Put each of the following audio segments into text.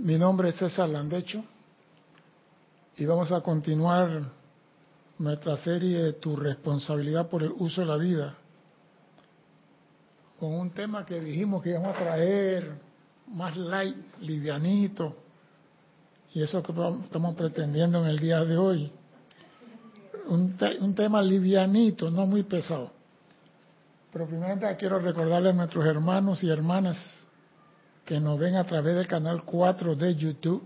Mi nombre es César Landecho y vamos a continuar nuestra serie de Tu responsabilidad por el uso de la vida con un tema que dijimos que íbamos a traer más light, livianito, y eso que estamos pretendiendo en el día de hoy. Un, un tema livianito, no muy pesado. Pero primeramente quiero recordarle a nuestros hermanos y hermanas que nos ven a través del canal 4 de YouTube.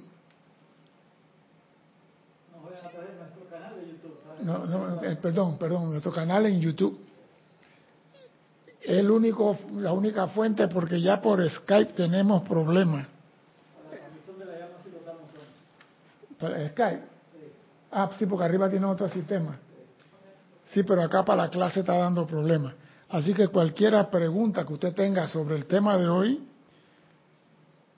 No, no, eh, perdón, perdón, nuestro canal en YouTube. El único, la única fuente porque ya por Skype tenemos problemas. ¿Para Skype? Ah, sí, porque arriba tiene otro sistema. Sí, pero acá para la clase está dando problemas. Así que cualquier pregunta que usted tenga sobre el tema de hoy,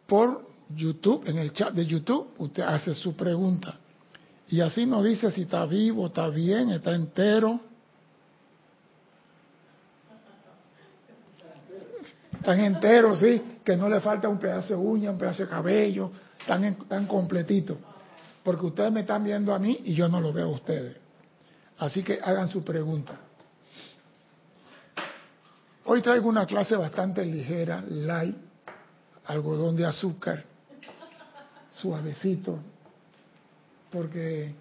por YouTube, en el chat de YouTube, usted hace su pregunta. Y así nos dice si está vivo, está bien, está entero. Están enteros, sí, que no le falta un pedazo de uña, un pedazo de cabello, están, tan completitos. Porque ustedes me están viendo a mí y yo no lo veo a ustedes. Así que hagan su pregunta. Hoy traigo una clase bastante ligera, light, algodón de azúcar, suavecito, porque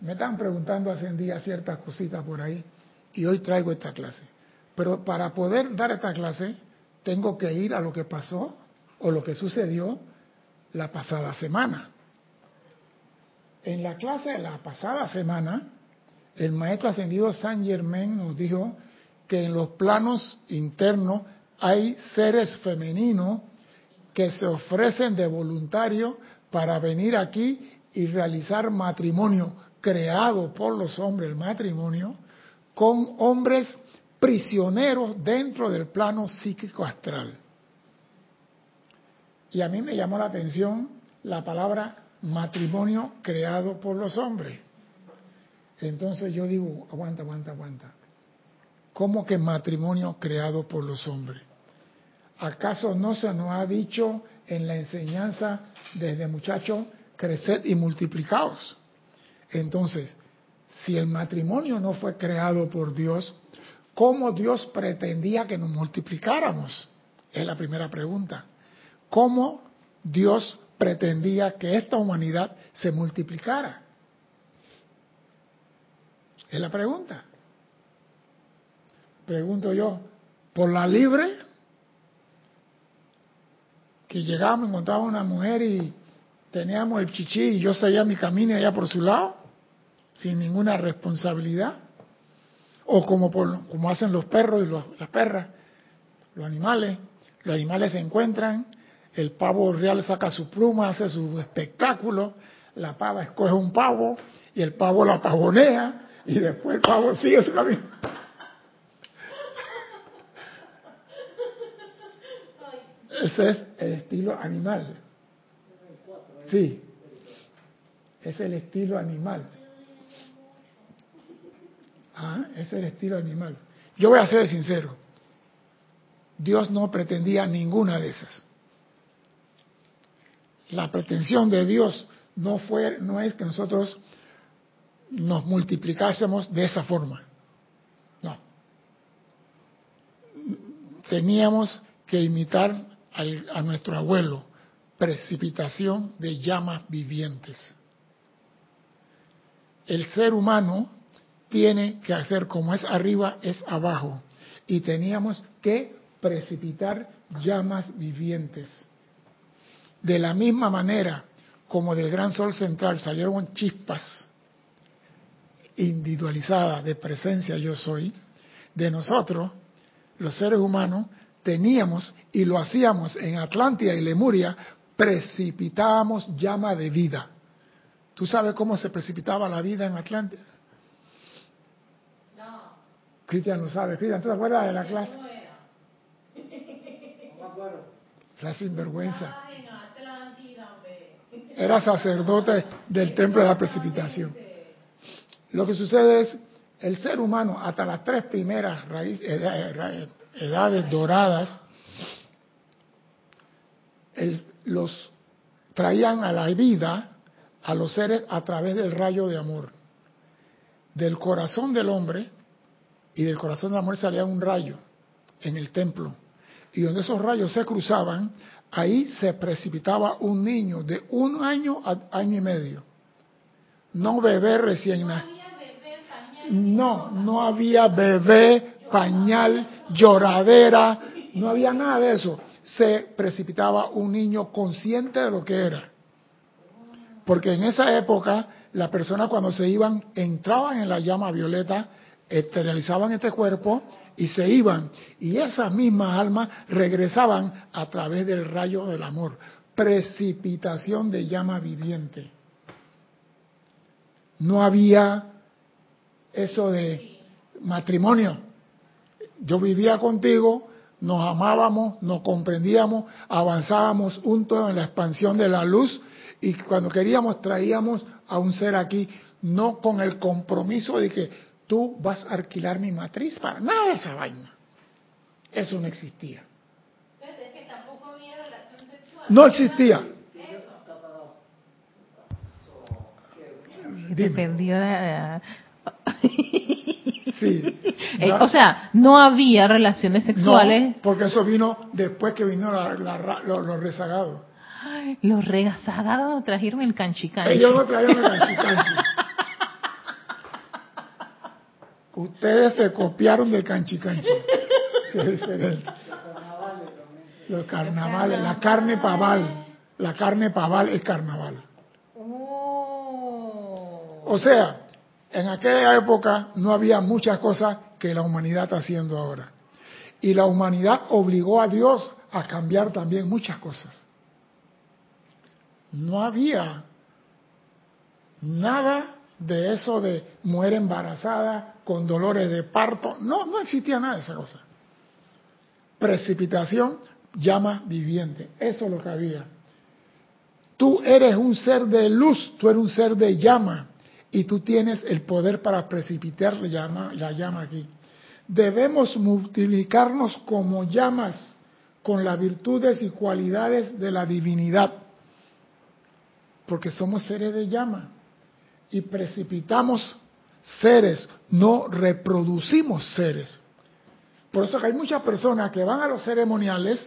me están preguntando hace un día ciertas cositas por ahí y hoy traigo esta clase. Pero para poder dar esta clase tengo que ir a lo que pasó o lo que sucedió la pasada semana. En la clase de la pasada semana, el maestro ascendido San Germain nos dijo que en los planos internos hay seres femeninos que se ofrecen de voluntario para venir aquí y realizar matrimonio creado por los hombres, el matrimonio, con hombres prisioneros dentro del plano psíquico astral. Y a mí me llamó la atención la palabra matrimonio creado por los hombres. Entonces yo digo, aguanta, aguanta, aguanta. ¿Cómo que matrimonio creado por los hombres? ¿Acaso no se nos ha dicho en la enseñanza desde muchachos, creced y multiplicaos? Entonces, si el matrimonio no fue creado por Dios, ¿cómo Dios pretendía que nos multiplicáramos? Es la primera pregunta. ¿Cómo Dios pretendía que esta humanidad se multiplicara? Es la pregunta pregunto yo, por la libre, que llegamos, encontrábamos una mujer y teníamos el chichi y yo seguía mi camino allá por su lado, sin ninguna responsabilidad, o como, como hacen los perros y las perras, los animales, los animales se encuentran, el pavo real saca su pluma, hace su espectáculo, la pava escoge un pavo y el pavo la pavonea y después el pavo sigue su camino. Ese es el estilo animal. Sí, es el estilo animal. Ah, es el estilo animal. Yo voy a ser sincero. Dios no pretendía ninguna de esas. La pretensión de Dios no fue, no es que nosotros nos multiplicásemos de esa forma. No. Teníamos que imitar a nuestro abuelo, precipitación de llamas vivientes. El ser humano tiene que hacer como es arriba, es abajo. Y teníamos que precipitar llamas vivientes. De la misma manera como del gran sol central salieron chispas individualizadas de presencia yo soy, de nosotros, los seres humanos, teníamos y lo hacíamos en Atlántida y Lemuria, precipitábamos llama de vida. ¿Tú sabes cómo se precipitaba la vida en Atlántida? No. Cristian lo sabe. Cristian, ¿tú te acuerdas de la clase? No era. No sinvergüenza. Era sacerdote del templo de la precipitación. Lo que sucede es, el ser humano, hasta las tres primeras raíces, eh, eh, edades doradas, los traían a la vida a los seres a través del rayo de amor. Del corazón del hombre y del corazón del amor salía un rayo en el templo. Y donde esos rayos se cruzaban, ahí se precipitaba un niño de un año a año y medio. No bebé recién nacido. No, no había bebé, pañal, lloradera, no había nada de eso. Se precipitaba un niño consciente de lo que era. Porque en esa época, las personas cuando se iban, entraban en la llama violeta, esterilizaban este cuerpo y se iban. Y esas mismas almas regresaban a través del rayo del amor. Precipitación de llama viviente. No había eso de matrimonio. Yo vivía contigo, nos amábamos, nos comprendíamos, avanzábamos juntos en la expansión de la luz y cuando queríamos traíamos a un ser aquí, no con el compromiso de que tú vas a alquilar mi matriz para nada de esa vaina. Eso no existía. No existía. Dependió de, Sí. Eh, o sea, no había relaciones sexuales. porque eso vino después que vino los, rezagados. los rezagados trajeron el canchicanchi. Ellos no trajeron el canchicanchi. Ustedes se copiaron del canchicanchi. los carnavales, la carne paval. La carne paval es carnaval. Oh. O sea, en aquella época no había muchas cosas que la humanidad está haciendo ahora. Y la humanidad obligó a Dios a cambiar también muchas cosas. No había nada de eso de mujer embarazada con dolores de parto. No, no existía nada de esa cosa. Precipitación, llama viviente. Eso es lo que había. Tú eres un ser de luz, tú eres un ser de llama y tú tienes el poder para precipitar la llama, la llama aquí. Debemos multiplicarnos como llamas con las virtudes y cualidades de la divinidad, porque somos seres de llama y precipitamos seres, no reproducimos seres. Por eso que hay muchas personas que van a los ceremoniales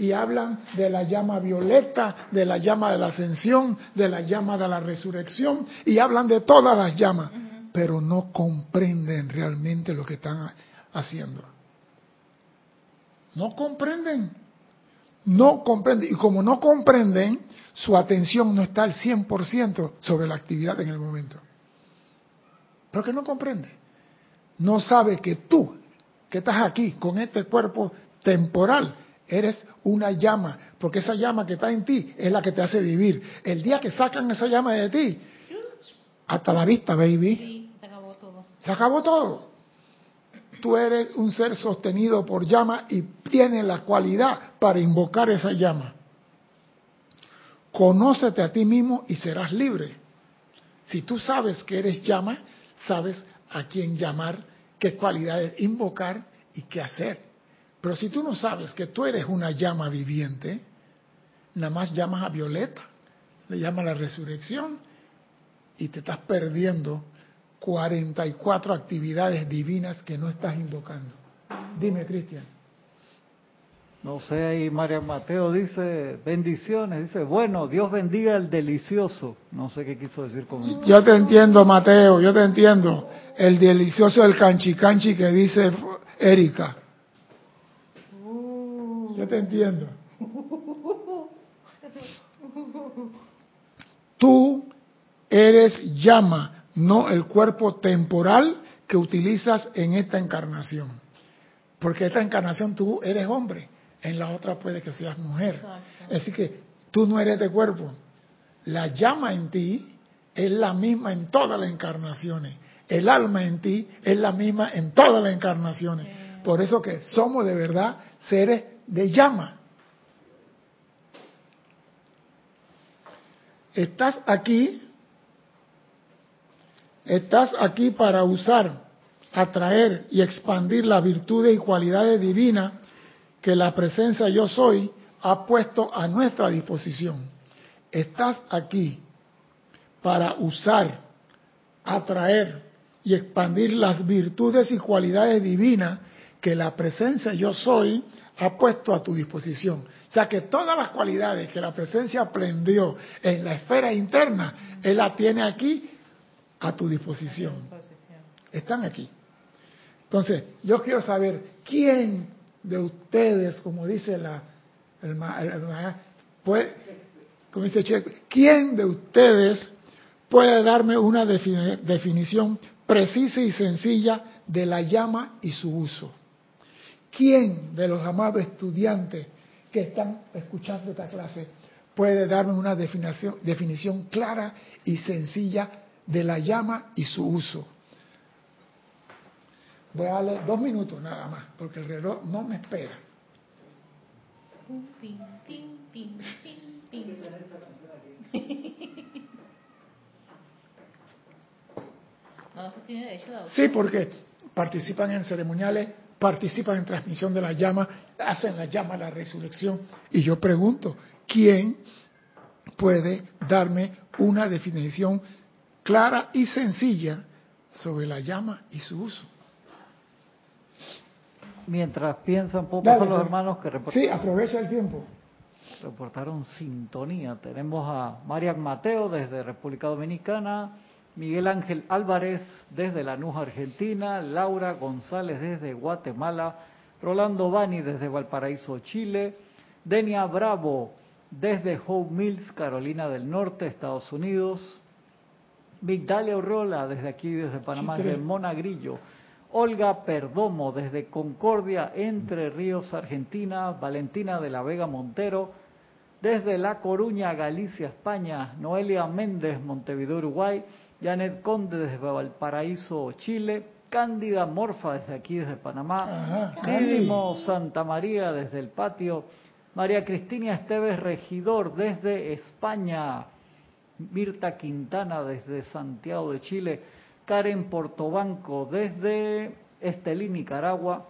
y hablan de la llama violeta, de la llama de la ascensión, de la llama de la resurrección, y hablan de todas las llamas, pero no comprenden realmente lo que están haciendo. No comprenden. No comprenden. Y como no comprenden, su atención no está al 100% sobre la actividad en el momento. Porque no comprende. No sabe que tú, que estás aquí con este cuerpo temporal, Eres una llama, porque esa llama que está en ti es la que te hace vivir. El día que sacan esa llama de ti, hasta la vista, baby. se acabó todo. Se acabó todo. Tú eres un ser sostenido por llama y tienes la cualidad para invocar esa llama. Conócete a ti mismo y serás libre. Si tú sabes que eres llama, sabes a quién llamar, qué cualidades invocar y qué hacer. Pero si tú no sabes que tú eres una llama viviente, nada más llamas a Violeta, le llamas la resurrección y te estás perdiendo 44 actividades divinas que no estás invocando. Dime, Cristian. No sé, ahí María Mateo dice, bendiciones, dice, bueno, Dios bendiga el delicioso. No sé qué quiso decir con eso. Yo te entiendo, Mateo, yo te entiendo. El delicioso del canchi canchi que dice Erika. Yo te entiendo. Tú eres llama, no el cuerpo temporal que utilizas en esta encarnación. Porque esta encarnación tú eres hombre, en la otra puede que seas mujer. Así que tú no eres de cuerpo. La llama en ti es la misma en todas las encarnaciones. El alma en ti es la misma en todas las encarnaciones. Por eso que somos de verdad seres de llama. Estás aquí, estás aquí para usar, atraer y expandir las virtudes y cualidades divinas que la presencia yo soy ha puesto a nuestra disposición. estás aquí para usar, atraer y expandir las virtudes y cualidades divinas que la presencia yo soy ha puesto a tu disposición. O sea que todas las cualidades que la presencia aprendió en la esfera interna, Él la tiene aquí a tu disposición. Están aquí. Entonces, yo quiero saber quién de ustedes, como dice la, el, quién de ustedes puede darme una definición precisa y sencilla de la llama y su uso. ¿Quién de los amados estudiantes que están escuchando esta clase puede darme una definición, definición clara y sencilla de la llama y su uso? Voy a darle dos minutos nada más, porque el reloj no me espera. Sí, porque participan en ceremoniales, participan en transmisión de la llama, hacen la llama la resurrección. Y yo pregunto, ¿quién puede darme una definición clara y sencilla sobre la llama y su uso? Mientras piensan, poco pasar los pues. hermanos que reportaron. Sí, aprovecha el tiempo. Reportaron sintonía. Tenemos a Marian Mateo desde República Dominicana, Miguel Ángel Álvarez desde Lanús, Argentina, Laura González desde Guatemala, Rolando Bani desde Valparaíso, Chile, Denia Bravo desde Hope Mills, Carolina del Norte, Estados Unidos, Migdalia Urrola desde aquí, desde Panamá, desde Monagrillo, Olga Perdomo desde Concordia, Entre Ríos, Argentina, Valentina de la Vega Montero, desde La Coruña, Galicia, España, Noelia Méndez, Montevideo, Uruguay, Janet Conde desde Valparaíso, Chile, Cándida Morfa desde aquí, desde Panamá, Mínimo Santa María desde el patio, María Cristina Esteves Regidor desde España, Mirta Quintana desde Santiago de Chile, Karen Portobanco desde Estelí, Nicaragua,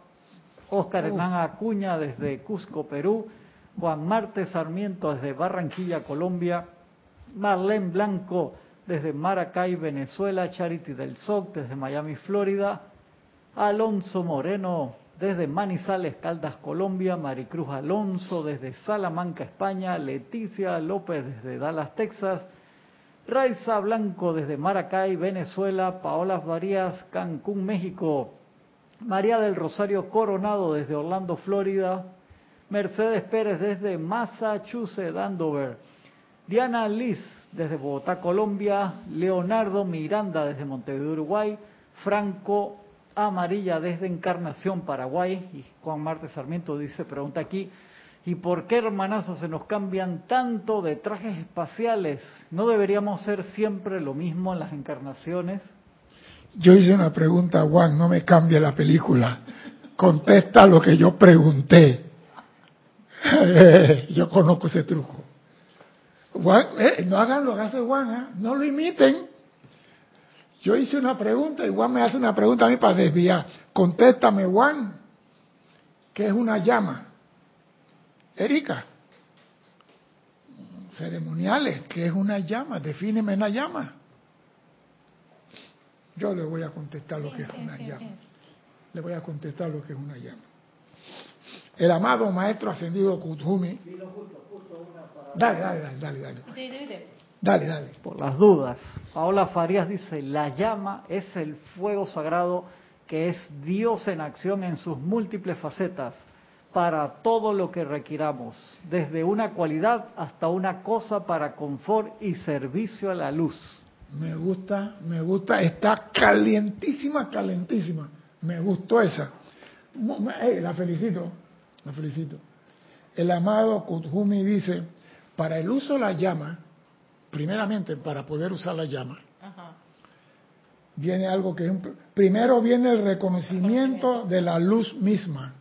Oscar Hernán Acuña desde Cusco, Perú, Juan Marte Sarmiento desde Barranquilla, Colombia, Marlene Blanco desde Maracay, Venezuela, Charity del SOC desde Miami, Florida, Alonso Moreno desde Manizales, Caldas, Colombia, Maricruz Alonso desde Salamanca, España, Leticia López desde Dallas, Texas, Raiza Blanco desde Maracay, Venezuela, Paola Varías, Cancún, México, María del Rosario Coronado desde Orlando, Florida, Mercedes Pérez desde Massachusetts, Andover, Diana Liz desde Bogotá, Colombia, Leonardo Miranda desde Montevideo, Uruguay, Franco Amarilla desde Encarnación, Paraguay, y Juan Marte Sarmiento dice, pregunta aquí, ¿y por qué hermanazos se nos cambian tanto de trajes espaciales? ¿No deberíamos ser siempre lo mismo en las encarnaciones? Yo hice una pregunta, Juan, no me cambie la película. Contesta lo que yo pregunté. yo conozco ese truco. Juan, eh, no hagan lo que hace Juan, ¿eh? no lo imiten. Yo hice una pregunta y Juan me hace una pregunta a mí para desviar. Contéstame, Juan, ¿qué es una llama? Erika, ceremoniales, ¿qué es una llama? Defíneme una llama. Yo le voy a contestar lo que es una llama. Le voy a contestar lo que es una llama. El amado maestro ascendido Kuthumi Dale, dale, dale, dale. Dale, dale. dale. Por las dudas. Paola Farías dice, la llama es el fuego sagrado que es Dios en acción en sus múltiples facetas para todo lo que requiramos, desde una cualidad hasta una cosa para confort y servicio a la luz. Me gusta, me gusta, está calientísima, calientísima. Me gustó esa. la felicito, la felicito. El amado Kuthumi dice, para el uso de la llama, primeramente para poder usar la llama, viene algo que es primero viene el reconocimiento de la luz misma.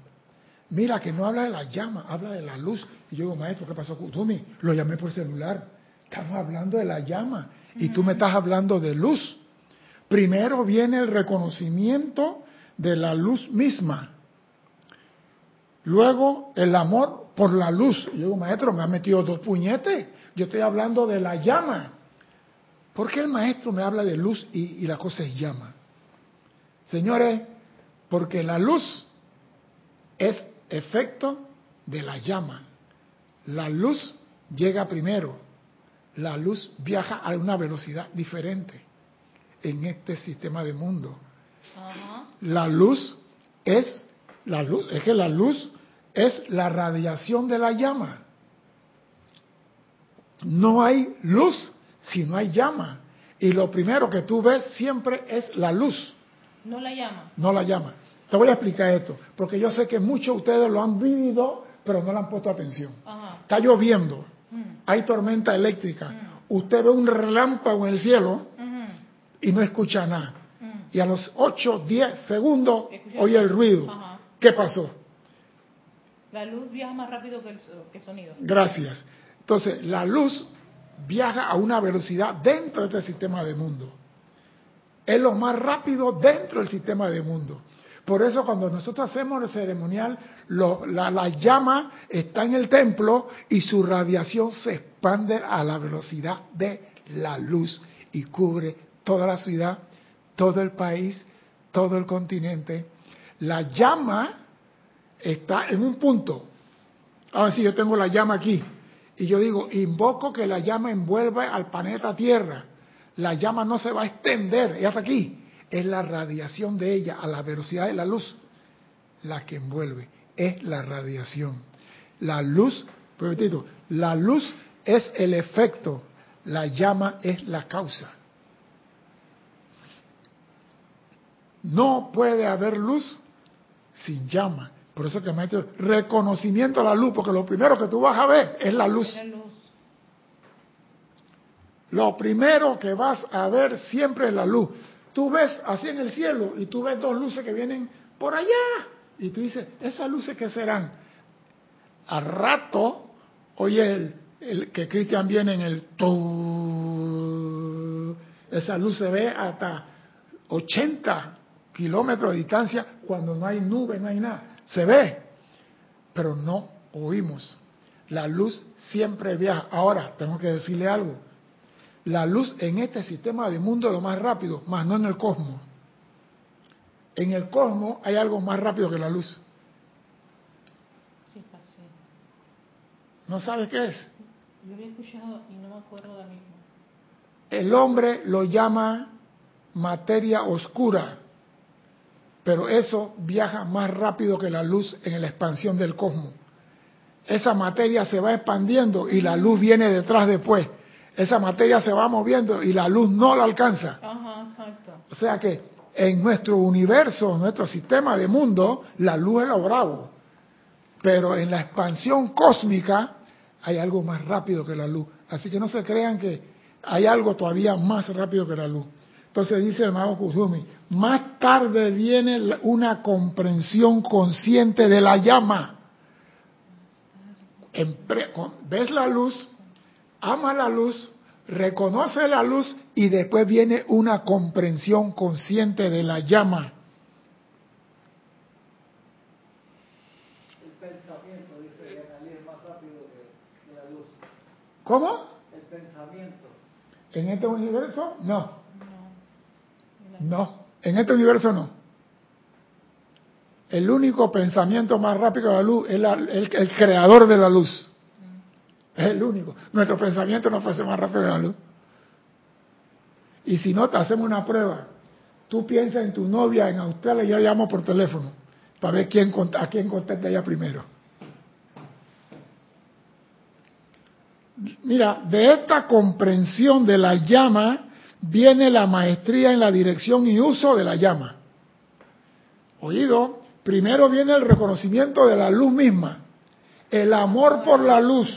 Mira que no habla de la llama, habla de la luz. Y yo digo, maestro, ¿qué pasó Tumi? Lo llamé por celular. Estamos hablando de la llama y tú me estás hablando de luz. Primero viene el reconocimiento de la luz misma. Luego el amor por la luz. Yo digo, maestro, me ha metido dos puñetes. Yo estoy hablando de la llama. ¿Por qué el maestro me habla de luz y, y la cosa es llama? Señores, porque la luz es efecto de la llama. La luz llega primero. La luz viaja a una velocidad diferente en este sistema de mundo. La luz es la luz, es que la luz es la radiación de la llama. No hay luz si no hay llama. Y lo primero que tú ves siempre es la luz, No la llama. no la llama. Te voy a explicar esto, porque yo sé que muchos de ustedes lo han vivido, pero no le han puesto atención. Ajá. Está lloviendo, Mm. hay tormenta eléctrica, usted ve un relámpago en el cielo Ujú. y no escucha nada. Mm. Y a los 8, 10 segundos oye el ruido. Ajá. ¿Qué pasó? La luz viaja más rápido que el, que sonido. Gracias. Entonces, la luz viaja a una velocidad dentro de este sistema de mundo. Es lo más rápido dentro del sistema de mundo. Por eso cuando nosotros hacemos el ceremonial, lo- la, la llama está en el templo y su radiación se expande a la velocidad de la luz y cubre toda la ciudad, todo el país, todo el continente. La llama está en un punto. Ahora sí, yo tengo la llama aquí. Y yo digo, invoco que la llama envuelva al planeta Tierra. La llama no se va a extender, ella está aquí. Es la radiación de ella a la velocidad de la luz la que envuelve. Es la radiación. La luz, repito, la luz es el efecto, la llama es la causa. No puede haber luz sin llama. Por eso que me ha hecho reconocimiento a la luz, porque lo primero que tú vas a ver es la luz. Lo primero que vas a ver siempre es la luz. Tú ves así en el cielo y tú ves dos luces que vienen por allá. Y tú dices, ¿esas luces qué serán? Al rato, oye, el, el que Cristian viene en el... tu, esa luz se ve hasta 80 kilómetros de distancia cuando no hay nube, no hay nada. Se ve, pero no oímos. La luz siempre viaja. Ahora, tengo que decirle algo. La luz en este sistema de mundo es lo más rápido, más no en el cosmos. En el cosmos hay algo más rápido que la luz. ¿No sabes qué es? Yo había escuchado y no me acuerdo ahora mismo. El hombre lo llama materia oscura, pero eso viaja más rápido que la luz en la expansión del cosmos. Esa materia se va expandiendo y la luz viene detrás después. Esa materia se va moviendo y la luz no la alcanza. Ajá, exacto. O sea que en nuestro universo, en nuestro sistema de mundo, la luz es lo bravo. Pero en la expansión cósmica hay algo más rápido que la luz. Así que no se crean que hay algo todavía más rápido que la luz. Entonces dice el mago Kusumi, más tarde viene una comprensión consciente de la llama. Ves la luz, ama la luz, reconoce la luz y después viene una comprensión consciente de la llama. El pensamiento, dice es más rápido que, que la luz. ¿Cómo? El pensamiento. ¿En este universo? No, No. no. En este universo no. El único pensamiento más rápido que la luz es la- el, creador de la luz. Es el único. Nuestro pensamiento no puede ser más rápido que la luz. Y si no, te hacemos una prueba. Tú piensas en tu novia en Australia y yo llamo por teléfono para ver quién, a quién contesta ella primero. Mira, de esta comprensión de la llama viene la maestría en la dirección y uso de la llama. Oído, primero viene el reconocimiento de la luz misma, el amor por la luz.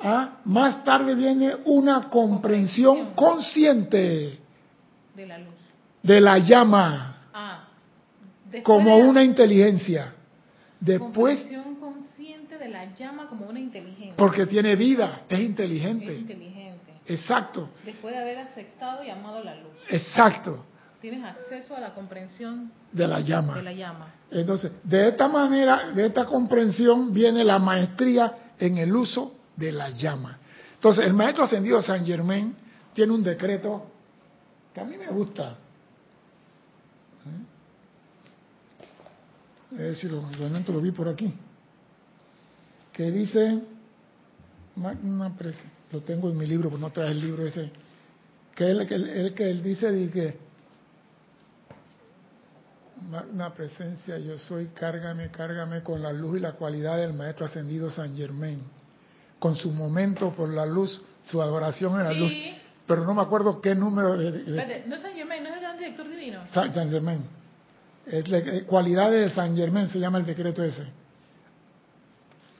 Ah, Más tarde viene una comprensión consciente De la luz. de la llama Ah. como una inteligencia. Después, comprensión consciente de la llama como una inteligencia. porque tiene vida, es Es inteligente. Exacto, Después de haber aceptado y amado la luz. exacto, Tienes acceso a la comprensión de la llama. de la llama. Entonces, de esta manera, de esta comprensión viene la maestría en el uso de la llama. Entonces, el maestro ascendido San Germain tiene un decreto que a mí me gusta. Es decir, lo, realmente lo vi por aquí. Que dice, magna prese- lo tengo en mi libro, pero no trae el libro ese. Que él, él- que él dice que magna presencia, yo soy, cárgame, cárgame con la luz y la cualidad del maestro ascendido San Germain. Con su momento por la luz, su adoración en la Sí. luz. Pero no me acuerdo qué número de, de- Espérate, no es San Germain, no es el gran director divino. San Germain. Es le- eh, cualidades de San Germain se llama el decreto ese.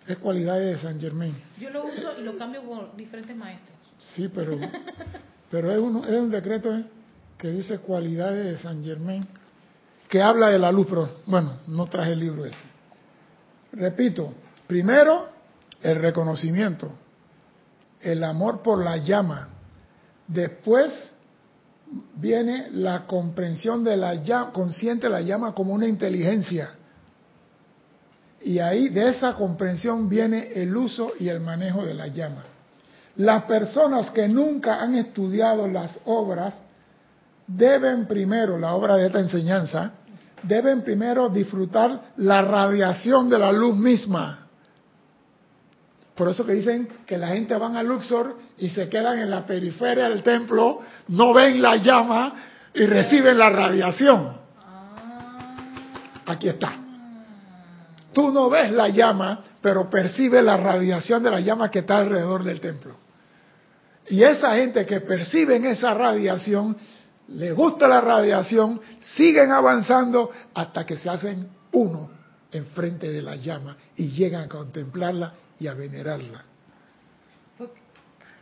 Es cualidades de San Germain. Yo lo uso y lo cambio por diferentes maestros. Sí, pero, pero es, un, es un decreto eh, que dice cualidades de San Germain, que habla de la luz, pero bueno, no traje el libro ese. Repito, primero el reconocimiento, el amor por la llama, después viene la comprensión de la llama, consciente de la llama como una inteligencia. Y ahí de esa comprensión viene el uso y el manejo de la llama. Las personas que nunca han estudiado las obras deben primero, la obra de esta enseñanza, deben primero disfrutar la radiación de la luz misma. Por eso que dicen que la gente van a Luxor y se quedan en la periferia del templo, no ven la llama y reciben la radiación. Aquí está. Tú no ves la llama, pero percibes la radiación de la llama que está alrededor del templo. Y esa gente que perciben esa radiación, le gusta la radiación, siguen avanzando hasta que se hacen uno enfrente de la llama y llegan a contemplarla y a venerarla.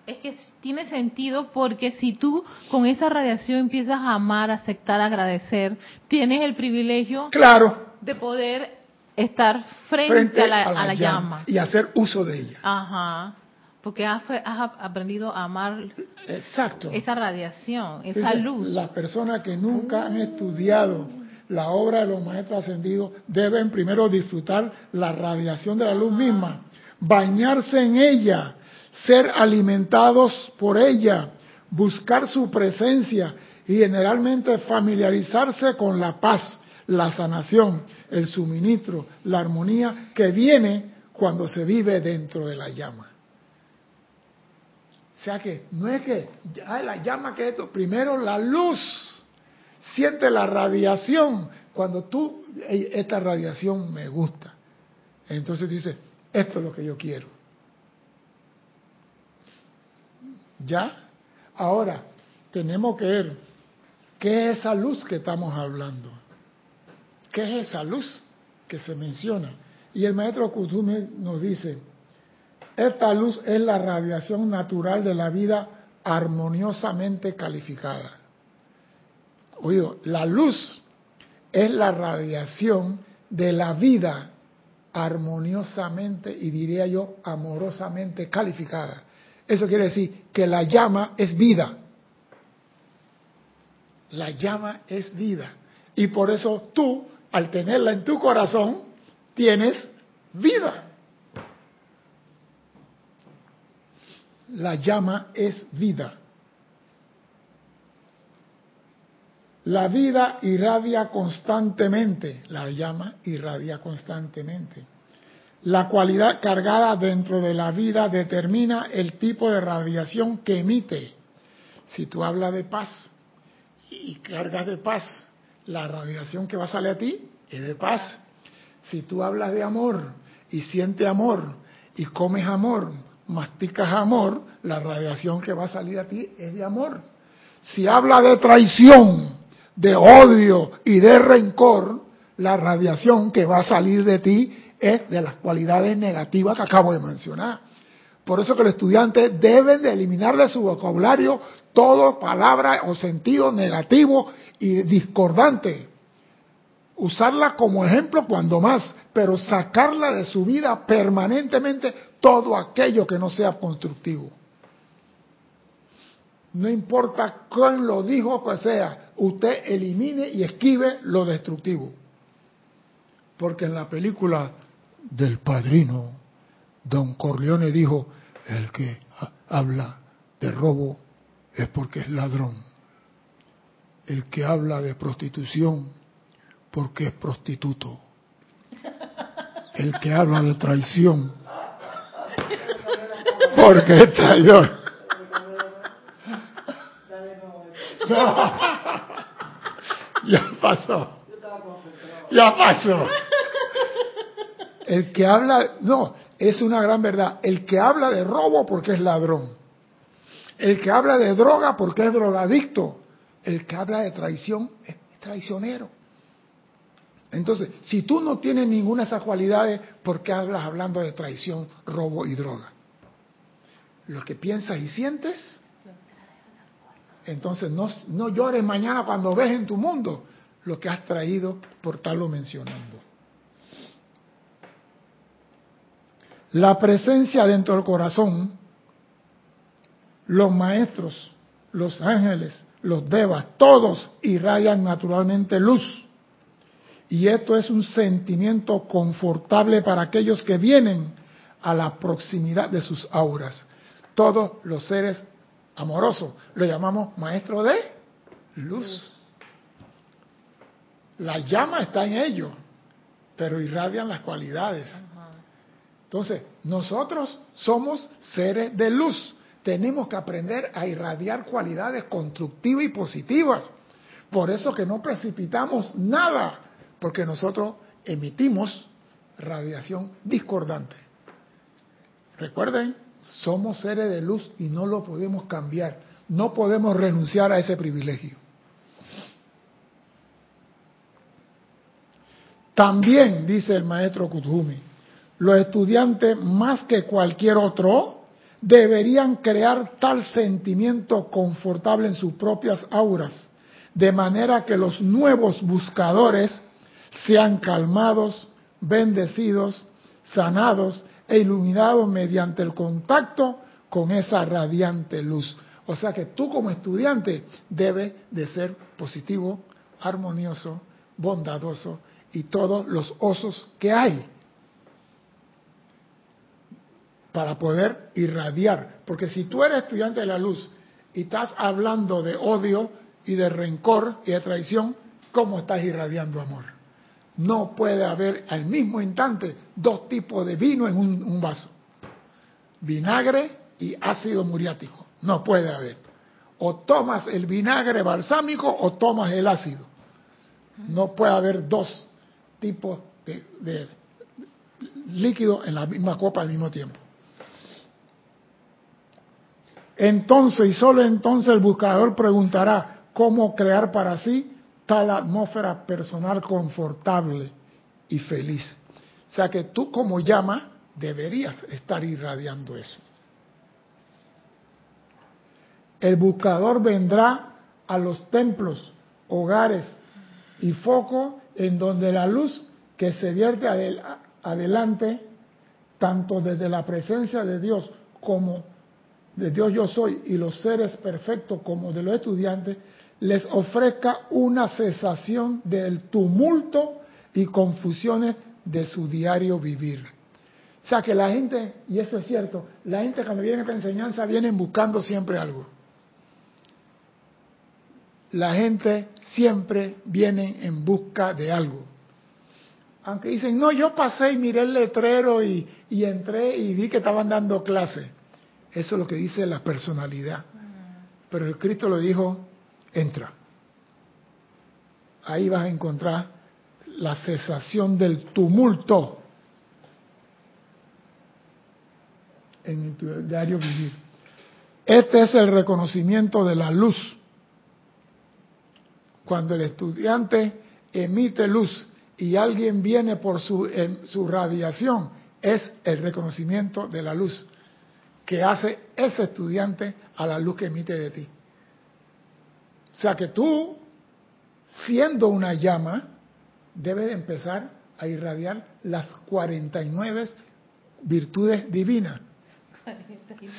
Es que tiene sentido porque si tú con esa radiación empiezas a amar, aceptar, agradecer, tienes el privilegio Claro, de poder estar frente, frente a la, a la llama. y hacer uso de ella. Ajá. Porque has, aprendido a amar Exacto. esa radiación, esa luz. Las personas que nunca han estudiado la obra de los maestros ascendidos deben primero disfrutar la radiación de la luz misma, bañarse en ella, ser alimentados por ella, buscar su presencia y generalmente familiarizarse con la paz, la sanación, el suministro, la armonía que viene cuando se vive dentro de la llama. O sea que no es que la llama que esto, primero la luz, siente la radiación. Cuando tú, "Ey, esta radiación me gusta, entonces dice, esto es lo que yo quiero. ¿Ya? Ahora, tenemos que ver qué es esa luz que estamos hablando. ¿Qué es esa luz que se menciona? Y el maestro Kuzume nos dice, esta luz es la radiación natural de la vida armoniosamente calificada. Oído, la luz es la radiación de la vida armoniosamente y diría yo amorosamente calificada. Eso quiere decir que la llama es vida. La llama es vida. Y por eso tú, al tenerla en tu corazón, tienes vida. La llama es vida. La vida irradia constantemente, la llama irradia constantemente. La cualidad cargada dentro de la vida determina el tipo de radiación que emite. Si tú hablas de paz y cargas de paz, la radiación que va a salir a ti es de paz. Si tú hablas de amor y sientes amor y comes amor, masticas amor, la radiación que va a salir a ti es de amor. Si habla de traición, de odio y de rencor, la radiación que va a salir de ti es de las cualidades negativas que acabo de mencionar. Por eso que los estudiantes deben de eliminar de su vocabulario todo palabra o sentido negativo y discordante. Usarla como ejemplo cuando más, pero sacarla de su vida permanentemente todo aquello que no sea constructivo. No importa quién lo dijo que sea, usted elimine y esquive lo destructivo. Porque en la película del padrino, Don Corleone dijo, el que habla de robo es porque es ladrón. El que habla de prostitución porque es prostituto. El que habla de traición porque es traidor. ya pasó. Ya pasó. El que habla, no, es una gran verdad. El que habla de robo porque es ladrón. El que habla de droga porque es drogadicto. El que habla de traición es traicionero. Entonces, si tú no tienes ninguna de esas cualidades, ¿por qué hablas hablando de traición, robo y droga? Lo que piensas y sientes, entonces no, no llores mañana cuando ves en tu mundo lo que has traído por estarlo mencionando. La presencia dentro del corazón, los maestros, los ángeles, los devas, todos irradian naturalmente luz. Y esto es un sentimiento confortable para aquellos que vienen a la proximidad de sus auras. Todos los seres amorosos lo llamamos maestro de luz. La llama está en ellos, pero irradian las cualidades. Entonces, nosotros somos seres de luz. Tenemos que aprender a irradiar cualidades constructivas y positivas. Por eso que no precipitamos nada, porque nosotros emitimos radiación discordante. Recuerden, somos seres de luz y no lo podemos cambiar. No podemos renunciar a ese privilegio. También, dice el maestro Kuthumi, los estudiantes, más que cualquier otro, deberían crear tal sentimiento confortable en sus propias auras, de manera que los nuevos buscadores sean calmados, bendecidos, sanados e iluminados mediante el contacto con esa radiante luz. O sea que tú como estudiante debes de ser positivo, armonioso, bondadoso y todos los osos que hay para poder irradiar. Porque si tú eres estudiante de la luz y estás hablando de odio y de rencor y de traición, ¿cómo estás irradiando amor? No puede haber al mismo instante dos tipos de vino en un, vaso. Vinagre y ácido muriático. No puede haber. O tomas el vinagre balsámico o tomas el ácido. No puede haber dos tipos de, de líquido en la misma copa al mismo tiempo. Entonces y solo entonces el buscador preguntará cómo crear para sí tal atmósfera personal confortable y feliz. O sea que tú como llama deberías estar irradiando eso. El buscador vendrá a los templos, hogares y focos en donde la luz que se vierte adelante, tanto desde la presencia de Dios como de Dios yo soy y los seres perfectos como de los estudiantes, les ofrezca una cesación del tumulto y confusiones de su diario vivir. O sea que la gente, y eso es cierto, la gente cuando viene a esta enseñanza vienen buscando siempre algo. La gente siempre viene en busca de algo. Aunque dicen, no, yo pasé y miré el letrero y, y entré y vi que estaban dando clase eso es lo que dice la personalidad. Pero el Cristo lo dijo, entra. Ahí vas a encontrar la cesación del tumulto en tu diario vivir. Este es el reconocimiento de la luz. Cuando el estudiante emite luz y alguien viene por su, su radiación, es el reconocimiento de la luz que hace ese estudiante a la luz que emite de ti. O sea que tú, siendo una llama, debes empezar a irradiar las 49 virtudes divinas.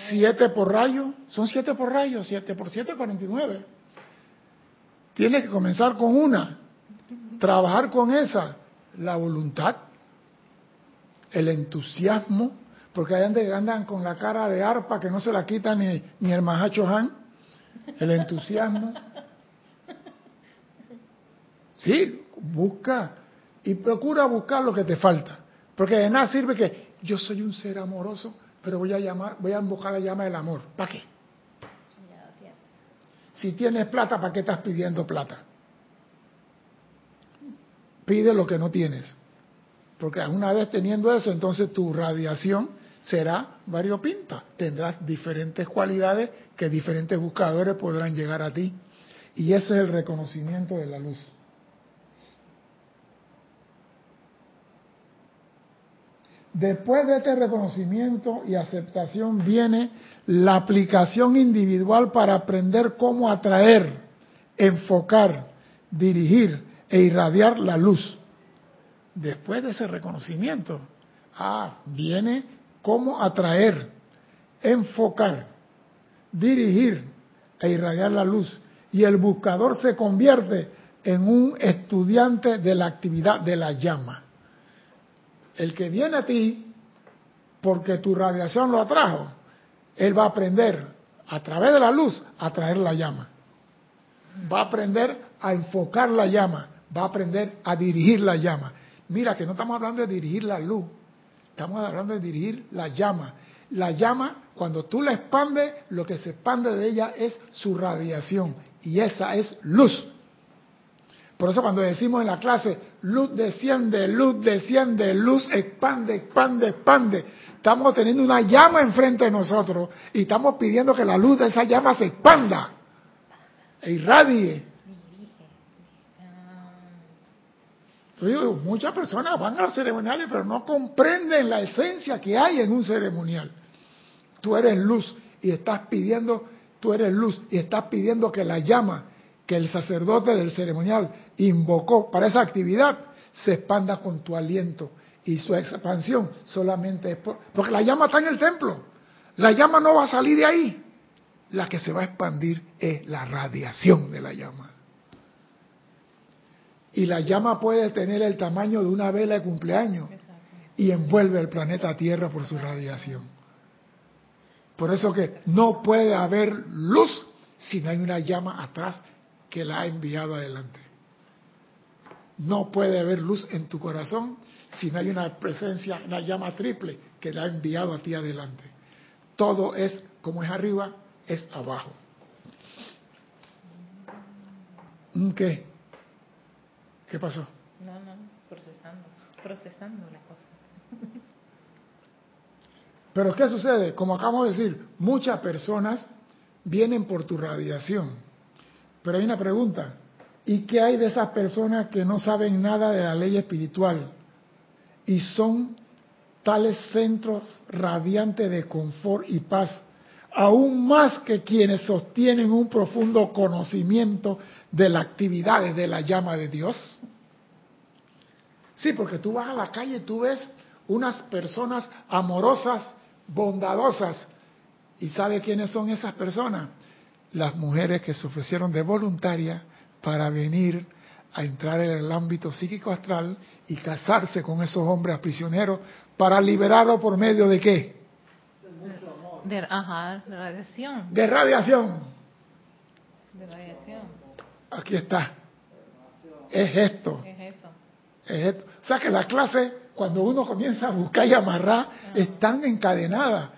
Siete por rayo, son siete por rayo, siete por siete, 49. Tienes que comenzar con una, trabajar con esa, la voluntad, el entusiasmo, porque hay andan con la cara de arpa que no se la quita ni, ni el Mahacho Han, el entusiasmo. Sí, busca y procura buscar lo que te falta, porque de nada sirve que yo soy un ser amoroso, pero voy a llamar, voy a invocar la llama del amor. ¿Para qué? Si tienes plata, ¿para qué estás pidiendo plata? Pide lo que no tienes. Porque una vez teniendo eso, entonces tu radiación será variopinta. Tendrás diferentes cualidades que diferentes buscadores podrán llegar a ti. Y ese es el reconocimiento de la luz. Después de este reconocimiento y aceptación viene la aplicación individual para aprender cómo atraer, enfocar, dirigir e irradiar la luz. Después de ese reconocimiento, ah, viene cómo atraer, enfocar, dirigir e irradiar la luz. Y el buscador se convierte en un estudiante de la actividad de la llama. El que viene a ti, porque tu radiación lo atrajo, él va a aprender a través de la luz a traer la llama. Va a aprender a enfocar la llama, va a aprender a dirigir la llama. Mira que no estamos hablando de dirigir la luz, estamos hablando de dirigir la llama. La llama, cuando tú la expandes, lo que se expande de ella es su radiación y esa es luz. Por eso cuando decimos en la clase, luz desciende, luz desciende, luz expande, expande, expande, estamos teniendo una llama enfrente de nosotros y estamos pidiendo que la luz de esa llama se expanda e irradie. Muchas personas van a ceremoniales pero no comprenden la esencia que hay en un ceremonial. Tú eres luz y estás pidiendo, tú eres luz y estás pidiendo que la llama que el sacerdote del ceremonial invocó para esa actividad se expanda con tu aliento y su expansión solamente es porque la llama está en el templo. La llama no va a salir de ahí. La que se va a expandir es la radiación de la llama. Y la llama puede tener el tamaño de una vela de cumpleaños y envuelve el planeta Tierra por su radiación. Por eso que no puede haber luz si no hay una llama atrás que la ha enviado adelante. No puede haber luz en tu corazón si no hay una presencia, una llama triple que la ha enviado a ti adelante. Todo es como es arriba, es abajo. ¿Qué? ¿Qué pasó? No, no, procesando, procesando la cosa. Pero ¿qué sucede? Como acabamos de decir, muchas personas vienen por tu radiación pero hay una pregunta. ¿Y qué hay de esas personas que no saben nada de la ley espiritual y son tales centros radiantes de confort y paz, aún más que quienes sostienen un profundo conocimiento de las actividades de la llama de Dios? Sí, porque tú vas a la calle y tú ves unas personas amorosas, bondadosas, y ¿sabe quiénes son esas personas? las mujeres que se ofrecieron de voluntaria para venir a entrar en el ámbito psíquico astral y casarse con esos hombres prisioneros para liberarlos por medio de qué? De, ajá, de radiación. De radiación. De radiación. Aquí está. Es esto. Es eso. Es esto. O sea que la clase, cuando uno comienza a buscar y amarrar, están encadenadas.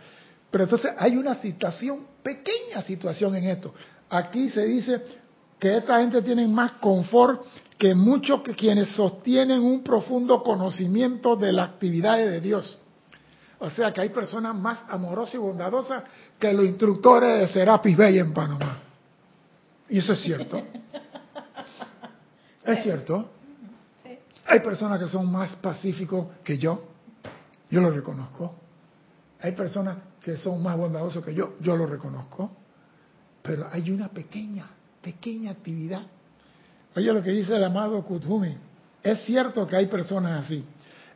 Pero entonces hay una situación pequeña situación en esto. Aquí se dice que esta gente tiene más confort que muchos que quienes sostienen un profundo conocimiento de las actividades de Dios. O sea que hay personas más amorosas y bondadosas que los instructores de Serapis Bay en Panamá. Y eso es cierto. Es cierto. Hay personas que son más pacíficos que yo. Yo lo reconozco. Hay personas que son más bondadosos que yo, yo lo reconozco, pero hay una pequeña, pequeña actividad. Oye lo que dice el amado Kuthumi, es cierto que hay personas así.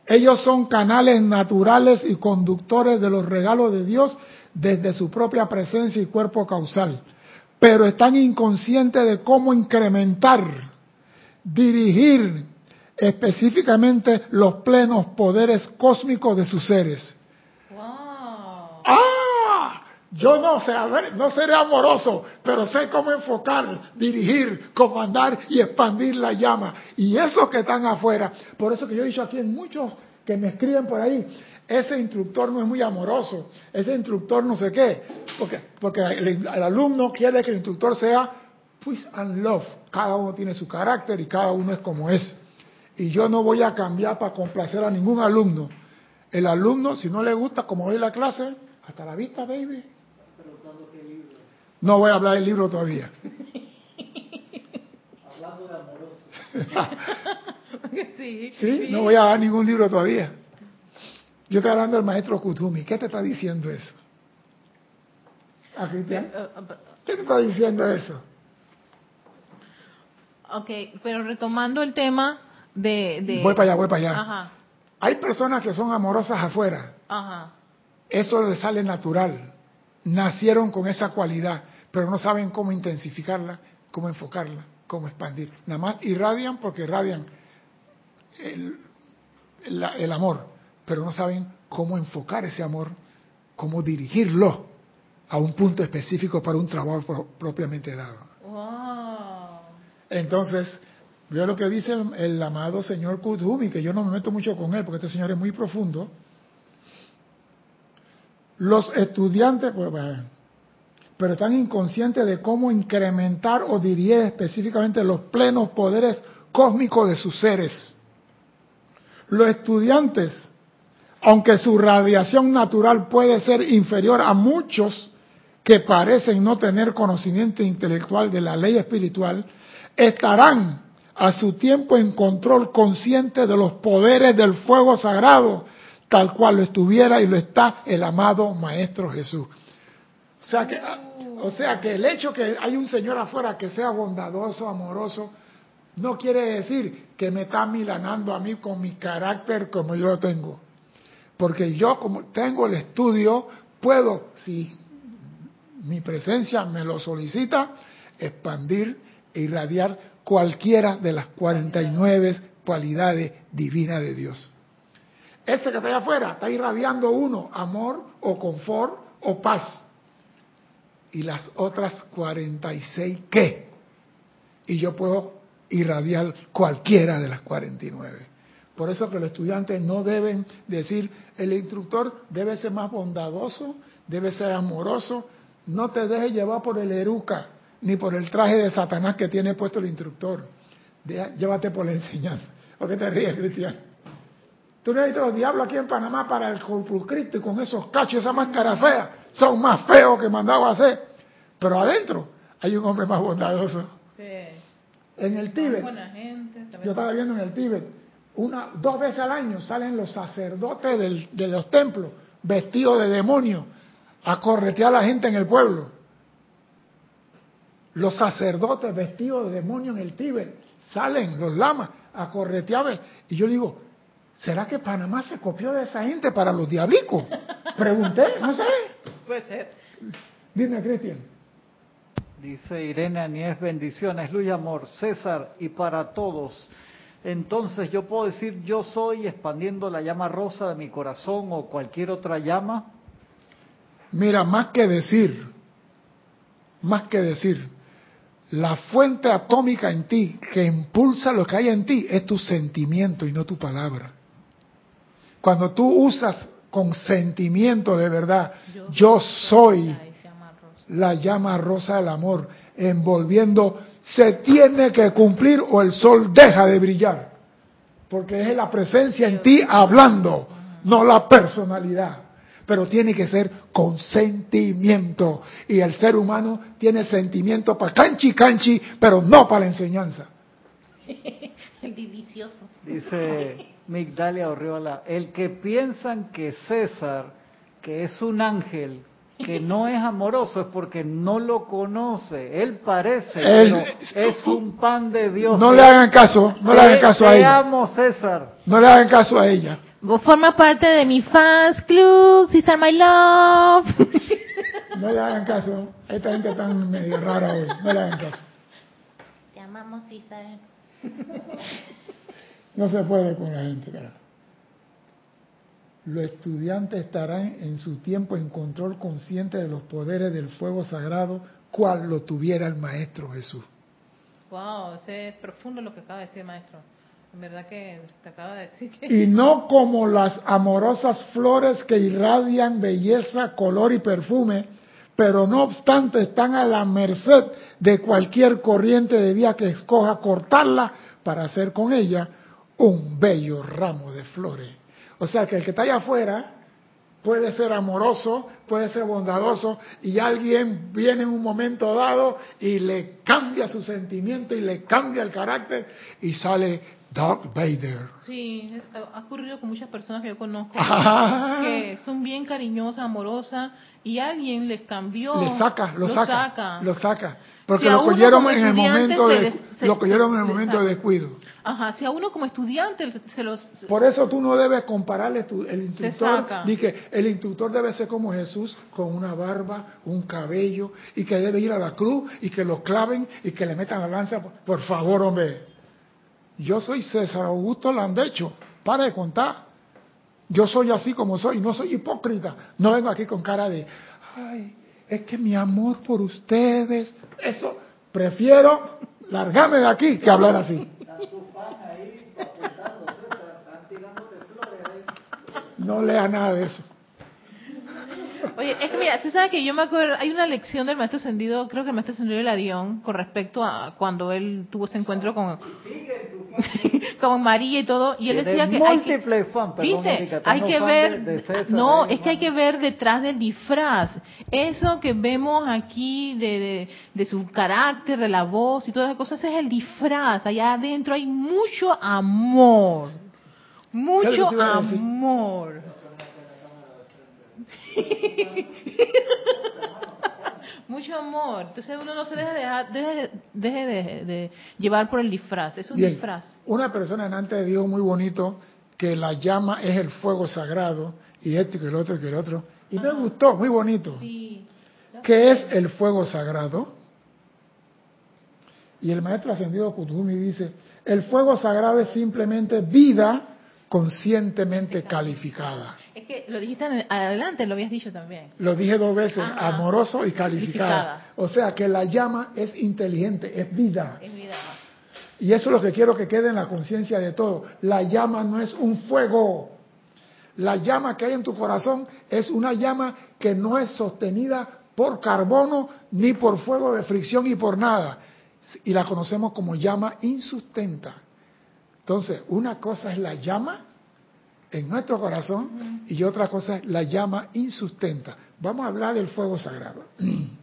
Ellos son canales naturales y conductores de los regalos de Dios desde su propia presencia y cuerpo causal, pero están inconscientes de cómo incrementar, dirigir específicamente los plenos poderes cósmicos de sus seres Yo no sé, no seré amoroso, pero sé cómo enfocar, dirigir, comandar y expandir la llama. Y esos que están afuera, por eso que yo he dicho aquí en muchos que me escriben por ahí, ese instructor no es muy amoroso, ese instructor no sé qué, porque, porque el, alumno quiere que el instructor sea peace and love, cada uno tiene su carácter y cada uno es como es. Y yo no voy a cambiar para complacer a ningún alumno. El alumno, si no le gusta como ve la clase, hasta la vista, baby. No voy a hablar del libro todavía. Hablando de amoroso. sí, sí, no voy a dar ningún libro todavía. Yo estoy hablando del maestro Kutumi. ¿Qué te está diciendo eso? ¿A Cristian? Eh, eh, ¿Qué te está diciendo eso? Ok, pero retomando el tema de... de... Voy para allá, voy para allá. Ajá, Hay personas que son amorosas afuera. ajá. Eso les sale natural. Nacieron con esa cualidad, pero no saben cómo intensificarla, cómo enfocarla, cómo expandir. Nada más irradian porque irradian el, amor, pero no saben cómo enfocar ese amor, cómo dirigirlo a un punto específico para un trabajo pro- propiamente dado. Wow. Entonces, veo lo que dice el, el amado señor Kudhumi, que yo no me meto mucho con él, porque este señor es muy profundo. Los estudiantes, pues, bueno, pero están inconscientes de cómo incrementar o dirigir específicamente los plenos poderes cósmicos de sus seres. Los estudiantes, aunque su radiación natural puede ser inferior a muchos que parecen no tener conocimiento intelectual de la ley espiritual, estarán a su tiempo en control consciente de los poderes del fuego sagrado, tal cual lo estuviera y lo está el amado Maestro Jesús. O sea que, o sea que el hecho que hay un Señor afuera que sea bondadoso, amoroso, no quiere decir que me está milanando a mí con mi carácter como yo lo tengo. Porque yo como tengo el estudio, puedo, si mi presencia me lo solicita, expandir e irradiar cualquiera de las 49 cualidades divinas de Dios. Ese que está allá afuera está irradiando uno, amor o confort o paz. Y las otras 46, ¿qué? Y yo puedo irradiar cualquiera de las 49. Por eso que los estudiantes no deben decir, el instructor debe ser más bondadoso, debe ser amoroso, no te dejes llevar por el eruca, ni por el traje de Satanás que tiene puesto el instructor. Llévate por la enseñanza. ¿Por qué te ríes, Cristian? Tú no has visto los diablos aquí en Panamá para el Corpus Christi con esos cachos, esa máscara fea. Son más feos que mandaba a hacer. Pero adentro hay un hombre más bondadoso. Sí. En el Tíbet, gente. yo estaba viendo en el Tíbet, una, dos veces al año salen los sacerdotes del- de los templos vestidos de demonio a corretear a la gente en el pueblo. Los sacerdotes vestidos de demonio en el Tíbet salen, los lamas, a corretear. Y yo digo, ¿será que Panamá se copió de esa gente para los diablicos? Pregunté, no sé. Puede ser. Dime, Cristian. Dice Irene Anies, bendiciones, luz y amor, César, y para todos. Entonces yo puedo decir yo soy expandiendo la llama rosa de mi corazón o cualquier otra llama. Mira, más que decir, más que decir, la fuente atómica en ti que impulsa lo que hay en ti es tu sentimiento y no tu palabra. Cuando tú usas con sentimiento de verdad, yo soy la llama rosa. del amor, envolviendo, se tiene que cumplir o el sol deja de brillar, porque es la presencia en ti hablando, no la personalidad, pero tiene que ser con sentimiento, y el ser humano tiene sentimiento para canchi canchi, pero no para la enseñanza. El delicioso. Dice Migdalia Orriola, el que piensan que César, que es un ángel, que no es amoroso es porque no lo conoce. Él parece, Él- pero es un pan de Dios. No le hagan caso, no le hagan caso a Te ella, amo, César. no le hagan caso a ella. Vos formas parte de mi fans club, Sister My Love. No le hagan caso, esta gente tan medio rara hoy, no le hagan caso. Te amamos, Sister. No se puede con la gente, carajo. los estudiantes estarán en su tiempo en control consciente de los poderes del fuego sagrado, cual lo tuviera el Maestro Jesús. Wow, ese es profundo lo que acaba de decir, maestro. En verdad que te acaba de decir que... Y no como las amorosas flores que irradian belleza, color y perfume, pero no obstante están a la merced de cualquier corriente de vida que escoja cortarla para hacer con ella un bello ramo de flores. O sea que el que está allá afuera puede ser amoroso, puede ser bondadoso, y alguien viene en un momento dado y le cambia su sentimiento y le cambia el carácter y sale Darth Vader. Sí, es- ha ocurrido con muchas personas que yo conozco Ah. que son bien cariñosas, amorosas y alguien les cambió. Le saca, lo, saca, saca. lo saca. Porque Si lo cogieron en el momento de, se- lo cogieron en el momento de descuido. Ajá, si a uno como estudiante se los... Por eso tú no debes compararle tu- el instructor, ni que el instructor debe ser como Jesús, con una barba, un cabello, y que debe ir a la cruz, y que lo claven, y que le metan la lanza. Por favor, hombre. Yo soy César Augusto Landecho, para de contar. Yo soy así como soy, no soy hipócrita. No vengo aquí con cara de, ay, es que mi amor por ustedes, eso, prefiero largarme de aquí que hablar así. No lea nada de eso. Oye, es que mira, tú sabes que yo me acuerdo, hay una lección del maestro ascendido, creo que el maestro ascendido de Larión, con respecto a cuando él tuvo ese encuentro con, con María y todo, y él decía que hay que, fan, perdón, ¿viste? Erika, hay que ver, de- de César no, es que hay que ver detrás del disfraz, eso que vemos aquí de, de, su carácter, de la voz y todas esas cosas, ese es el disfraz, allá adentro hay mucho amor, ¿Qué es mucho amor. Mucho amor. Entonces uno no se deja dejar, deje, deje de, de llevar por el disfraz. Es un Bien, disfraz. una persona en antes dijo muy bonito que la llama es el fuego sagrado y esto y que el otro y que el otro. Y me gustó, muy bonito. Sí. ¿Qué es el fuego sagrado? Y el maestro ascendido Kutumi dice, el fuego sagrado es simplemente vida conscientemente calificada. Es que lo dijiste adelante, lo habías dicho también. Lo dije dos veces, Ajá. amoroso y. Calificada. O sea que la llama es inteligente, es vida. Es vida. Y eso es lo que quiero que quede en la conciencia de todo. La llama no es un fuego. La llama que hay en tu corazón es una llama que no es sostenida por carbono ni por fuego de fricción y por nada. Y la conocemos como llama insustenta. Entonces, una cosa es la llama en nuestro corazón y otra cosa la llama insustenta. Vamos a hablar del fuego sagrado.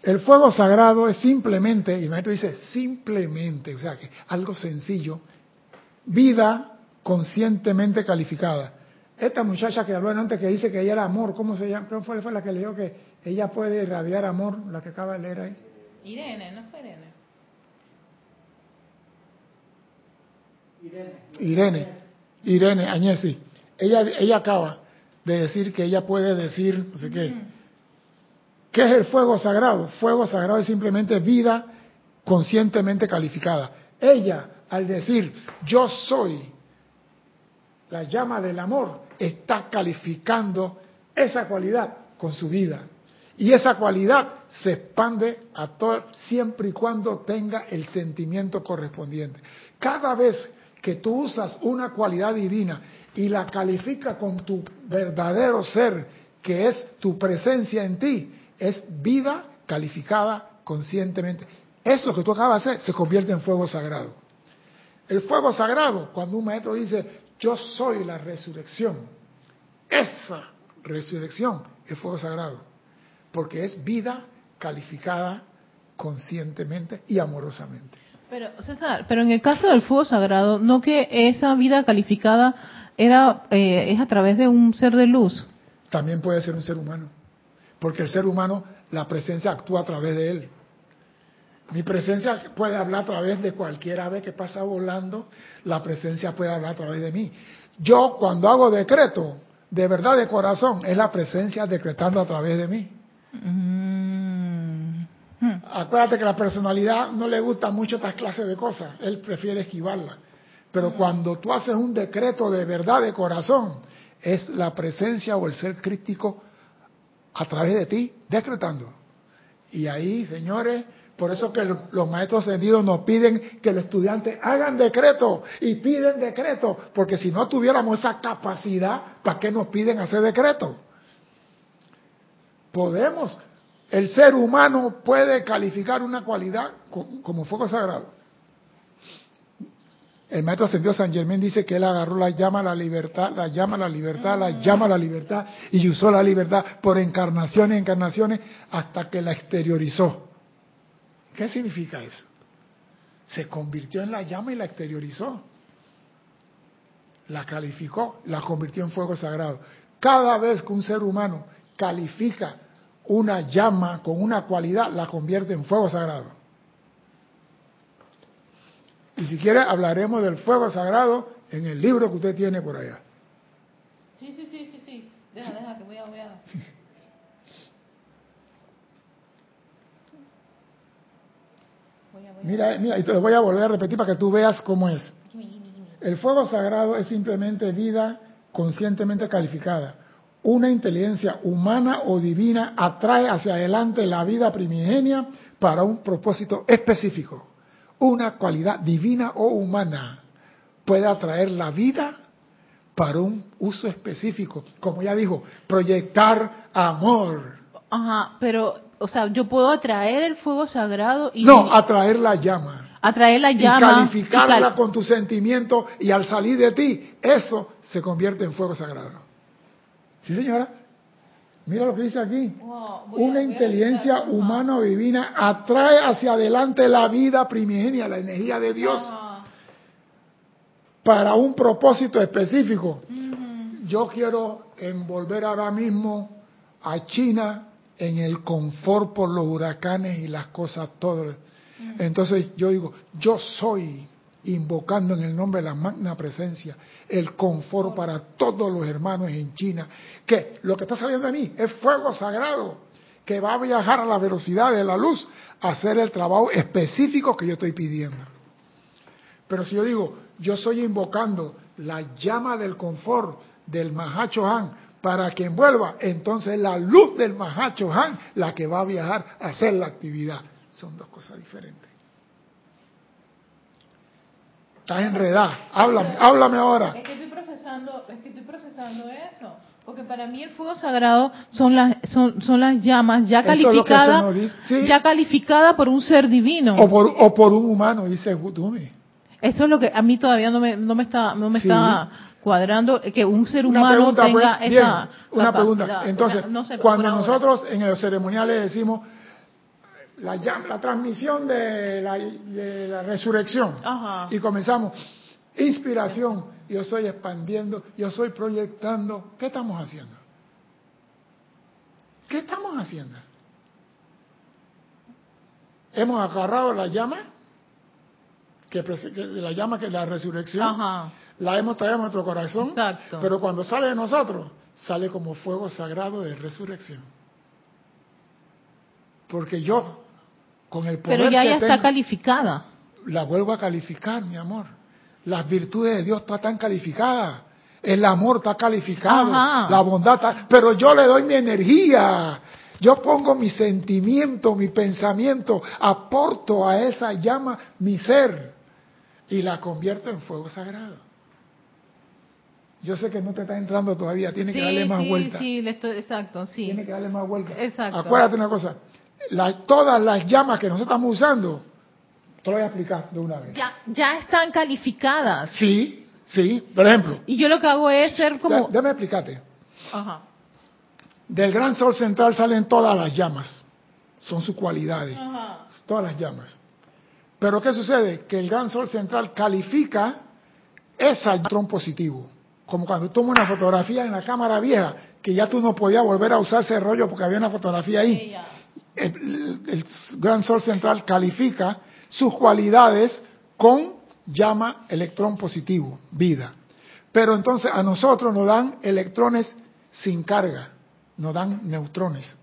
El fuego sagrado es simplemente, y el maestro dice simplemente, o sea que algo sencillo, vida conscientemente calificada. Esta muchacha que habló antes que dice que ella era amor, ¿cómo se llama? ¿Cómo fue, fue la que le dijo que ella puede irradiar amor, la que acaba de leer ahí? Irene, ¿no fue Irene? Irene, Irene Añesi. Ella, ella acaba de decir que ella puede decir, no sé qué. ¿Qué es el fuego sagrado? Fuego sagrado es simplemente vida conscientemente calificada. Ella, al decir yo soy la llama del amor, está calificando esa cualidad con su vida. Y esa cualidad se expande a todo siempre y cuando tenga el sentimiento correspondiente. Cada vez que tú usas una cualidad divina y la califica con tu verdadero ser, que es tu presencia en ti, es vida calificada conscientemente. Eso que tú acabas de hacer se convierte en fuego sagrado. El fuego sagrado, cuando un maestro dice, yo soy la resurrección, esa resurrección es fuego sagrado, porque es vida calificada conscientemente y amorosamente. Pero, César, pero en el caso del fuego sagrado, ¿no que esa vida calificada era eh, es a través de un ser de luz? También puede ser un ser humano, porque el ser humano, la presencia actúa a través de él. Mi presencia puede hablar a través de cualquier ave que pasa volando, la presencia puede hablar a través de mí. Yo cuando hago decreto, de verdad de corazón, es la presencia decretando a través de mí. Mm. Hmm. Acuérdate que la personalidad no le gusta mucho estas clases de cosas, él prefiere esquivarla. Pero cuando tú haces un decreto de verdad de corazón, es la presencia o el ser crítico a través de ti decretando. Y ahí, señores, por eso que los maestros ascendidos nos piden que los estudiantes hagan decreto y piden decreto, porque si no tuviéramos esa capacidad, ¿para qué nos piden hacer decreto? Podemos, el ser humano puede calificar una cualidad como fuego sagrado. El maestro ascendido San Germán dice que él agarró la llama a la libertad, la llama a la libertad, la llama a la libertad y usó la libertad por encarnaciones, encarnaciones hasta que la exteriorizó. ¿Qué significa eso? Se convirtió en la llama y la exteriorizó. La calificó, la convirtió en fuego sagrado. Cada vez que un ser humano califica una llama con una cualidad, la convierte en fuego sagrado. Y si quiere, hablaremos del fuego sagrado en el libro que usted tiene por allá. Sí, sí, sí, sí, sí. Deja, deja, que voy a... Voy a... Mira, mira, y te lo voy a volver a repetir para que tú veas cómo es. El fuego sagrado es simplemente vida conscientemente calificada. Una inteligencia humana o divina atrae hacia adelante la vida primigenia para un propósito específico una cualidad divina o humana puede atraer la vida para un uso específico. Como ya dijo, proyectar amor. Ajá, pero, o sea, yo puedo atraer el fuego sagrado y... No, atraer la llama. Atraer la llama. Y calificarla con tu sentimiento y al salir de ti, eso se convierte en fuego sagrado. ¿Sí, señora? Mira lo que dice aquí. Una inteligencia humana o divina atrae hacia adelante la vida primigenia, la energía de Dios, para un propósito específico. Yo quiero envolver ahora mismo a China en el confort por los huracanes y las cosas, todo. Entonces yo digo, yo soy invocando en el nombre de la magna presencia el confort para todos los hermanos en China, que lo que está saliendo de mí es fuego sagrado, que va a viajar a la velocidad de la luz a hacer el trabajo específico que yo estoy pidiendo. Pero si yo digo, yo estoy invocando la llama del confort del Mahacho Han para que envuelva, entonces la luz del Mahacho Han la que va a viajar a hacer la actividad. Son dos cosas diferentes. Estás enredada. Háblame, háblame ahora. Es que estoy procesando, es que estoy procesando eso. Porque para mí el fuego sagrado son las son, son las llamas ya calificadas ya calificada por un ser divino o por, o por un humano dice Gutumi. Eso es lo que a mí todavía no me no me está no me está cuadrando que un ser humano tenga pues, esa una pregunta entonces cuando nosotros en los ceremoniales decimos la, la transmisión de la, resurrección. Y comenzamos, inspiración, yo estoy expandiendo, yo estoy proyectando. ¿Qué estamos haciendo? ¿Qué estamos haciendo? Hemos agarrado la llama, que, la llama que es la resurrección, la hemos traído a nuestro corazón, pero cuando sale de nosotros, sale como fuego sagrado de resurrección. Porque yo pero ya, está calificada. La vuelvo a calificar, mi amor. Las virtudes de Dios están calificadas. El amor está calificado. La bondad está... Pero yo le doy mi energía. Yo pongo mi sentimiento, mi pensamiento, aporto a esa llama mi ser y la convierto en fuego sagrado. Yo sé que no te está entrando todavía, tiene que darle más vuelta. Sí, exacto, sí. Tiene que darle más vuelta. Exacto. Acuérdate una cosa, todas las llamas que nosotros estamos usando, te lo voy a explicar de una vez. Ya, ya están calificadas. Sí, sí, por ejemplo. Y yo lo que hago es ser como... déjame explicarte. Ajá. Del gran sol central salen todas las llamas. Son sus cualidades. Ajá. Todas las llamas. Pero ¿qué sucede? Que el gran sol central califica ese electrón positivo. Como cuando tomo una fotografía en la cámara vieja, que ya tú no podías volver a usar ese rollo porque había una fotografía ahí el, gran sol central califica sus cualidades con llama electrón positivo, vida. Pero entonces a nosotros nos dan electrones sin carga, nos dan neutrones,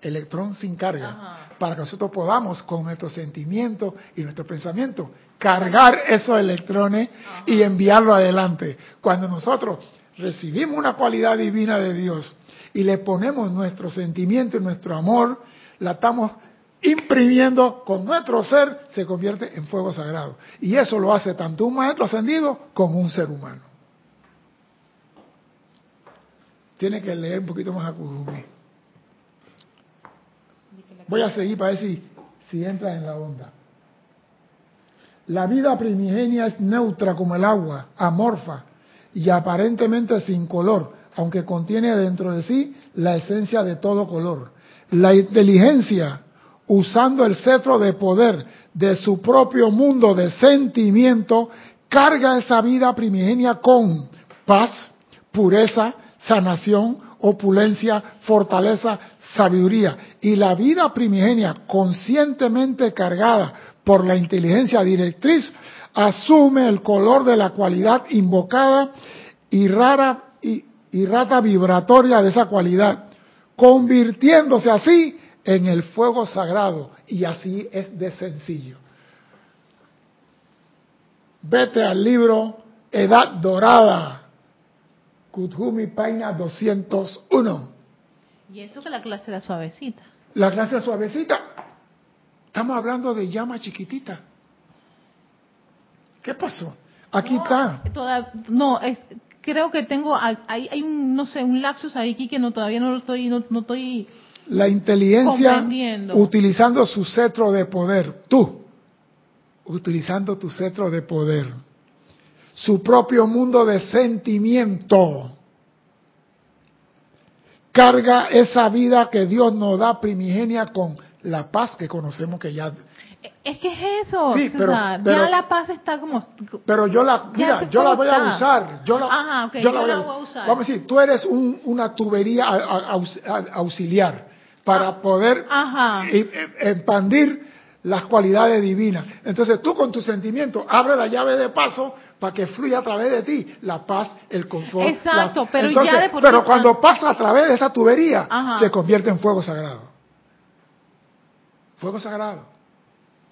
electrón sin carga. para que nosotros podamos con nuestros sentimientos y nuestro pensamiento cargar esos electrones y enviarlo adelante. Cuando nosotros recibimos una cualidad divina de Dios y le ponemos nuestro sentimiento y nuestro amor, la estamos imprimiendo con nuestro ser, se convierte en fuego sagrado. Y eso lo hace tanto un maestro ascendido como un ser humano. Tiene que leer un poquito más a Kuzumi. Voy a seguir para ver si, si entra en la onda. La vida primigenia es neutra como el agua, amorfa y aparentemente sin color, aunque contiene dentro de sí la esencia de todo color. La inteligencia, usando el cetro de poder de su propio mundo de sentimiento, carga esa vida primigenia con paz, pureza, sanación, opulencia, fortaleza, sabiduría. Y la vida primigenia, conscientemente cargada por la inteligencia directriz, asume el color de la cualidad invocada y rara y, y rata vibratoria de esa cualidad, convirtiéndose así en el fuego sagrado. Y así es de sencillo. Vete al libro Edad Dorada Kuthumi Paina 201. Y eso que la clase era suavecita. La clase era suavecita. Estamos hablando de llama chiquitita. ¿Qué pasó? Aquí está. no, creo que tengo, hay, hay un, no sé, un lapsus ahí que no, todavía no lo estoy, no, no estoy La inteligencia utilizando su cetro de poder. Tú, utilizando tu cetro de poder su propio mundo de sentimiento. Carga esa vida que Dios nos da primigenia con la paz que conocemos que ya... Es que es eso, sí, pero, ya la paz está como... Pero yo la, mira, yo la voy a usar. Yo la, yo la, voy, a, usar. Vamos a decir, tú eres una tubería auxiliar para poder expandir las cualidades divinas. Entonces tú con tu sentimiento abre la llave de paso para que fluya a través de ti la paz, el confort. Exacto, pero ya Pero cuando pasa a través de esa tubería, se convierte en fuego sagrado. Fuego sagrado.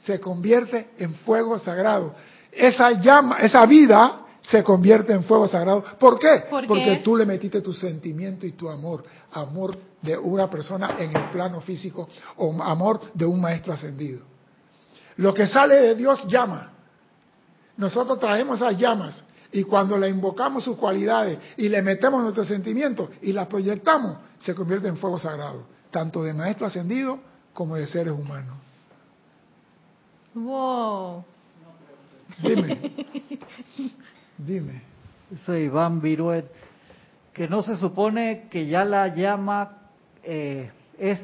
Se convierte en fuego sagrado. Esa llama, esa vida se convierte en fuego sagrado. ¿Por qué? Porque tú le metiste tu sentimiento y tu amor. Amor de una persona en el plano físico o amor de un maestro ascendido. Lo que sale de Dios llama. Nosotros traemos esas llamas y cuando le invocamos sus cualidades y le metemos nuestros sentimientos y las proyectamos, se convierte en fuego sagrado, tanto de maestro ascendido como de seres humanos. Wow. Dime. Dime. Soy Iván Viruet. Que no se supone que ya la llama eh, es.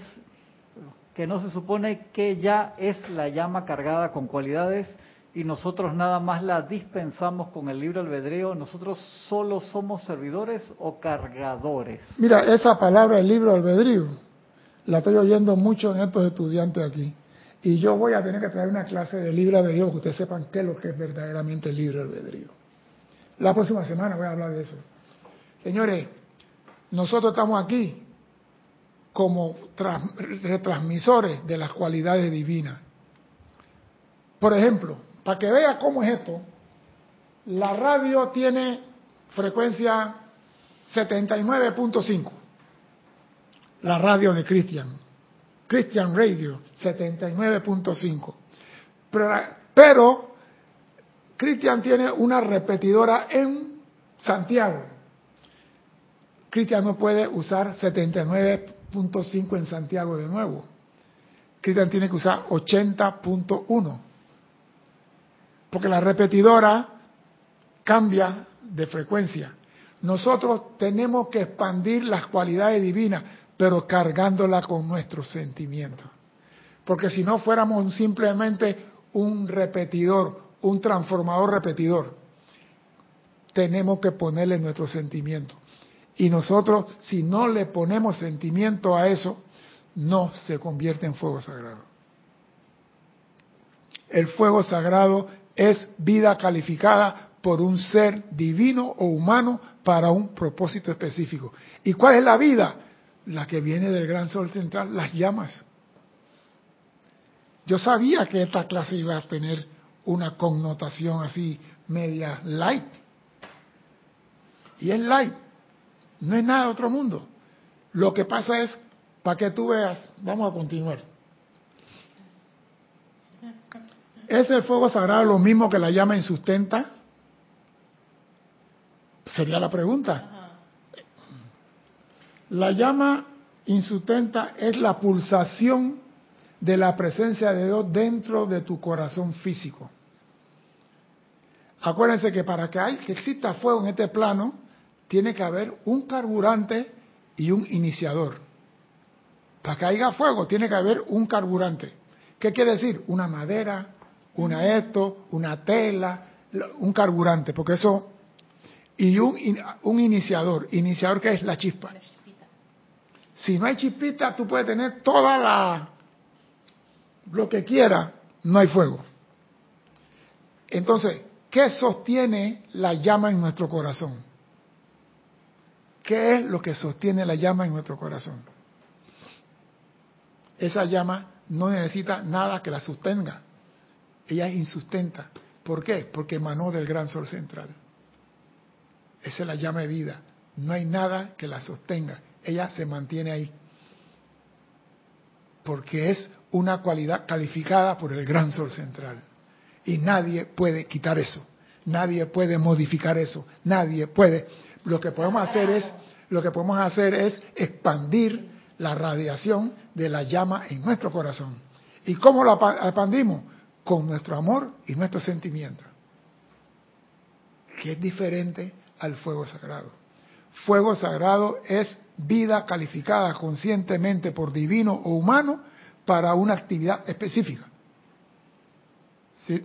Que no se supone que ya es la llama cargada con cualidades y nosotros nada más la dispensamos con el libro albedrío, nosotros solo somos servidores o cargadores. Mira, esa palabra, el libro albedrío, la estoy oyendo mucho en estos estudiantes aquí. Y yo voy a tener que traer una clase de libro albedrío, que ustedes sepan qué es lo que es verdaderamente el libro albedrío. La próxima semana voy a hablar de eso. Señores, nosotros estamos aquí como retransmisores de las cualidades divinas. Por ejemplo, para que vea cómo es esto, la radio tiene frecuencia 79.5. La radio de Christian. Christian Radio, 79.5. Pero, pero Christian tiene una repetidora en Santiago. Christian no puede usar 79.5 en Santiago de nuevo. Christian tiene que usar 80.1 porque la repetidora cambia de frecuencia. Nosotros tenemos que expandir las cualidades divinas, pero cargándola con nuestros sentimientos. Porque si no fuéramos simplemente un repetidor, un transformador repetidor, tenemos que ponerle nuestros sentimientos. Y nosotros, si no le ponemos sentimiento a eso, no se convierte en fuego sagrado. El fuego sagrado es vida calificada por un ser divino o humano para un propósito específico. ¿Y cuál es la vida? La que viene del gran sol central, las llamas. Yo sabía que esta clase iba a tener una connotación así media light. Y es light, no es nada de otro mundo. Lo que pasa es, para que tú veas, vamos a continuar. ¿Es el fuego sagrado lo mismo que la llama insustenta? Sería la pregunta. La llama insustenta es la pulsación de la presencia de Dios dentro de tu corazón físico. Acuérdense que para que, que exista fuego en este plano, tiene que haber un carburante y un iniciador. Para que haya fuego, tiene que haber un carburante. ¿Qué quiere decir? Una madera, una esto, una tela, un carburante, porque eso... Y un, un iniciador. ¿Iniciador que es? La chispa. Si no hay chispita, tú puedes tener toda la... lo que quiera, no hay fuego. Entonces, ¿qué sostiene la llama en nuestro corazón? ¿Qué es lo que sostiene la llama en nuestro corazón? Esa llama no necesita nada que la sostenga. Ella es insustenta. ¿Por qué? Porque emanó del gran sol central. Esa es la llama de vida. No hay nada que la sostenga. Ella se mantiene ahí. Porque es una cualidad calificada por el gran sol central. Y nadie puede quitar eso. Nadie puede modificar eso. Nadie puede. Lo que podemos hacer es, lo que podemos hacer es expandir la radiación de la llama en nuestro corazón. ¿Y cómo la expandimos? Con nuestro amor y nuestro sentimiento. Que es diferente al fuego sagrado. Fuego sagrado es vida calificada conscientemente por divino o humano para una actividad específica. ¿Sí?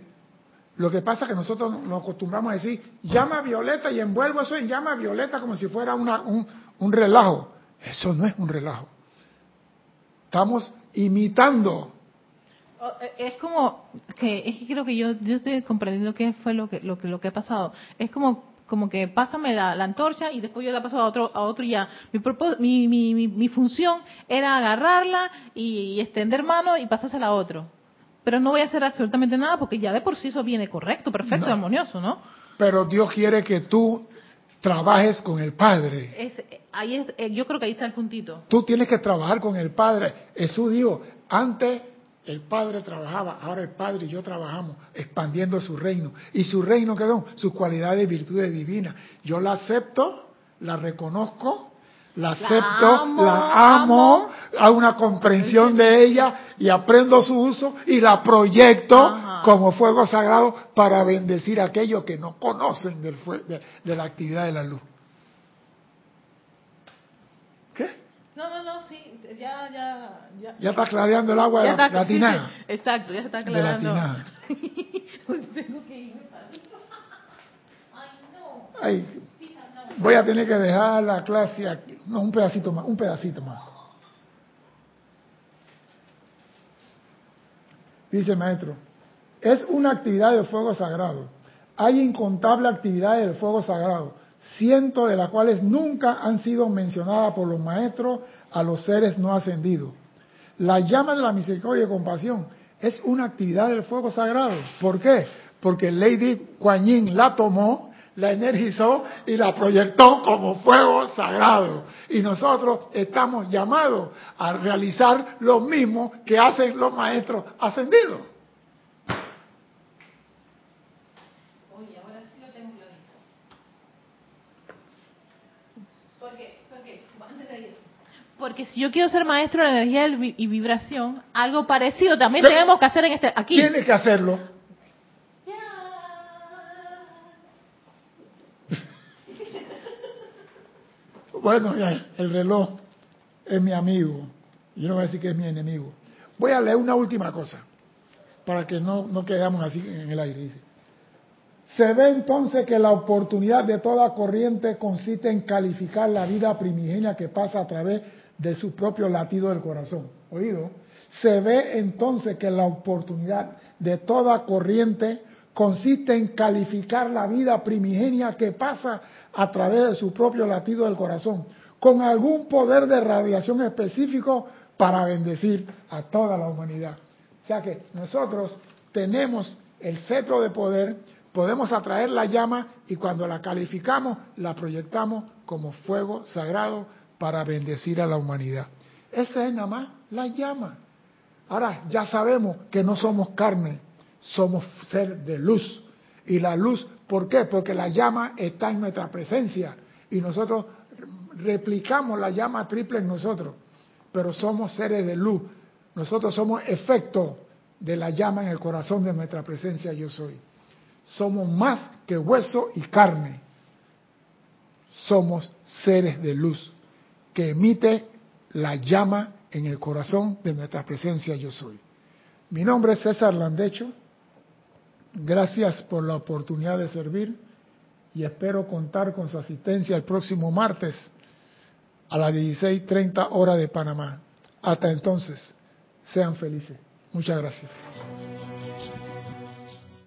Lo que pasa es que nosotros nos acostumbramos a decir, llama violeta y envuelvo eso en llama violeta como si fuera una, un, un relajo. Eso no es un relajo. Estamos imitando. Eh, es como que es que creo que yo yo estoy comprendiendo qué fue lo que lo que lo que ha pasado. Es como como que pásame la, la, antorcha y después yo la paso a otro a otro ya. Mi, mi, mi, mi, función era agarrarla y, y, extender mano y pasársela a otro. Pero no voy a hacer absolutamente nada porque ya de por sí eso viene correcto, perfecto, no. armonioso, ¿no? Pero Dios quiere que tú trabajes con el Padre. Es, ahí es, eh, yo creo que ahí está el puntito. Tú tienes que trabajar con el Padre. Jesús dijo, antes el Padre trabajaba, ahora el Padre y yo trabajamos expandiendo su reino. ¿Y su reino qué son? Sus cualidades y virtudes divinas. Yo la acepto, la reconozco, la acepto, la amo, la amo, una comprensión de ella y aprendo su uso y la proyecto Ajá. como fuego sagrado para bendecir a aquellos que no conocen del de, de la actividad de la luz. ¿Qué? No, no, no, sí, ya, ya, ya. Ya está clareando el agua de la, está, la tinada. Sí, sí, exacto, ya está aclarando. Pues tengo que irme para Ay, no. Ay, voy a tener que dejar la clase aquí. No, un pedacito más, un pedacito más. Dice el maestro, es una actividad del fuego sagrado. Hay incontables actividades del fuego sagrado, cientos de las cuales nunca han sido mencionadas por los maestros a los seres no ascendidos. La llama de la misericordia y compasión es una actividad del fuego sagrado. ¿Por qué? Porque Lady Kuan Yin la tomó, la energizó y la proyectó como fuego sagrado. Y nosotros estamos llamados a realizar lo mismo que hacen los maestros ascendidos. Porque, porque, antes de ir. Porque si yo quiero ser maestro de energía y vibración, algo parecido también Pero tenemos que hacer en este aquí. Tienes que hacerlo. Bueno, ya, el reloj es mi amigo. Yo no voy a decir que es mi enemigo. Voy a leer una última cosa, para que no, no quedamos así en el aire. Dice. Se ve entonces que la oportunidad de toda corriente consiste en calificar la vida primigenia que pasa a través de su propio latido del corazón. ¿Oído? Se ve entonces que la oportunidad de toda corriente consiste en calificar la vida primigenia que pasa a través de su propio latido del corazón, con algún poder de radiación específico para bendecir a toda la humanidad. O sea que nosotros tenemos el cetro de poder, podemos atraer la llama y cuando la calificamos la proyectamos como fuego sagrado para bendecir a la humanidad. Esa es nada más la llama. Ahora ya sabemos que no somos carne, somos ser de luz. Y la luz, ¿por qué? Porque la llama está en nuestra presencia y nosotros replicamos la llama triple en nosotros, pero somos seres de luz. Nosotros somos efecto de la llama en el corazón de nuestra presencia yo soy. Somos más que hueso y carne. Somos seres de luz que emite la llama en el corazón de nuestra presencia yo soy. Mi nombre es César Landecho. Gracias por la oportunidad de servir y espero contar con su asistencia el próximo martes a las 16.30 hora de Panamá. Hasta entonces, sean felices. Muchas gracias.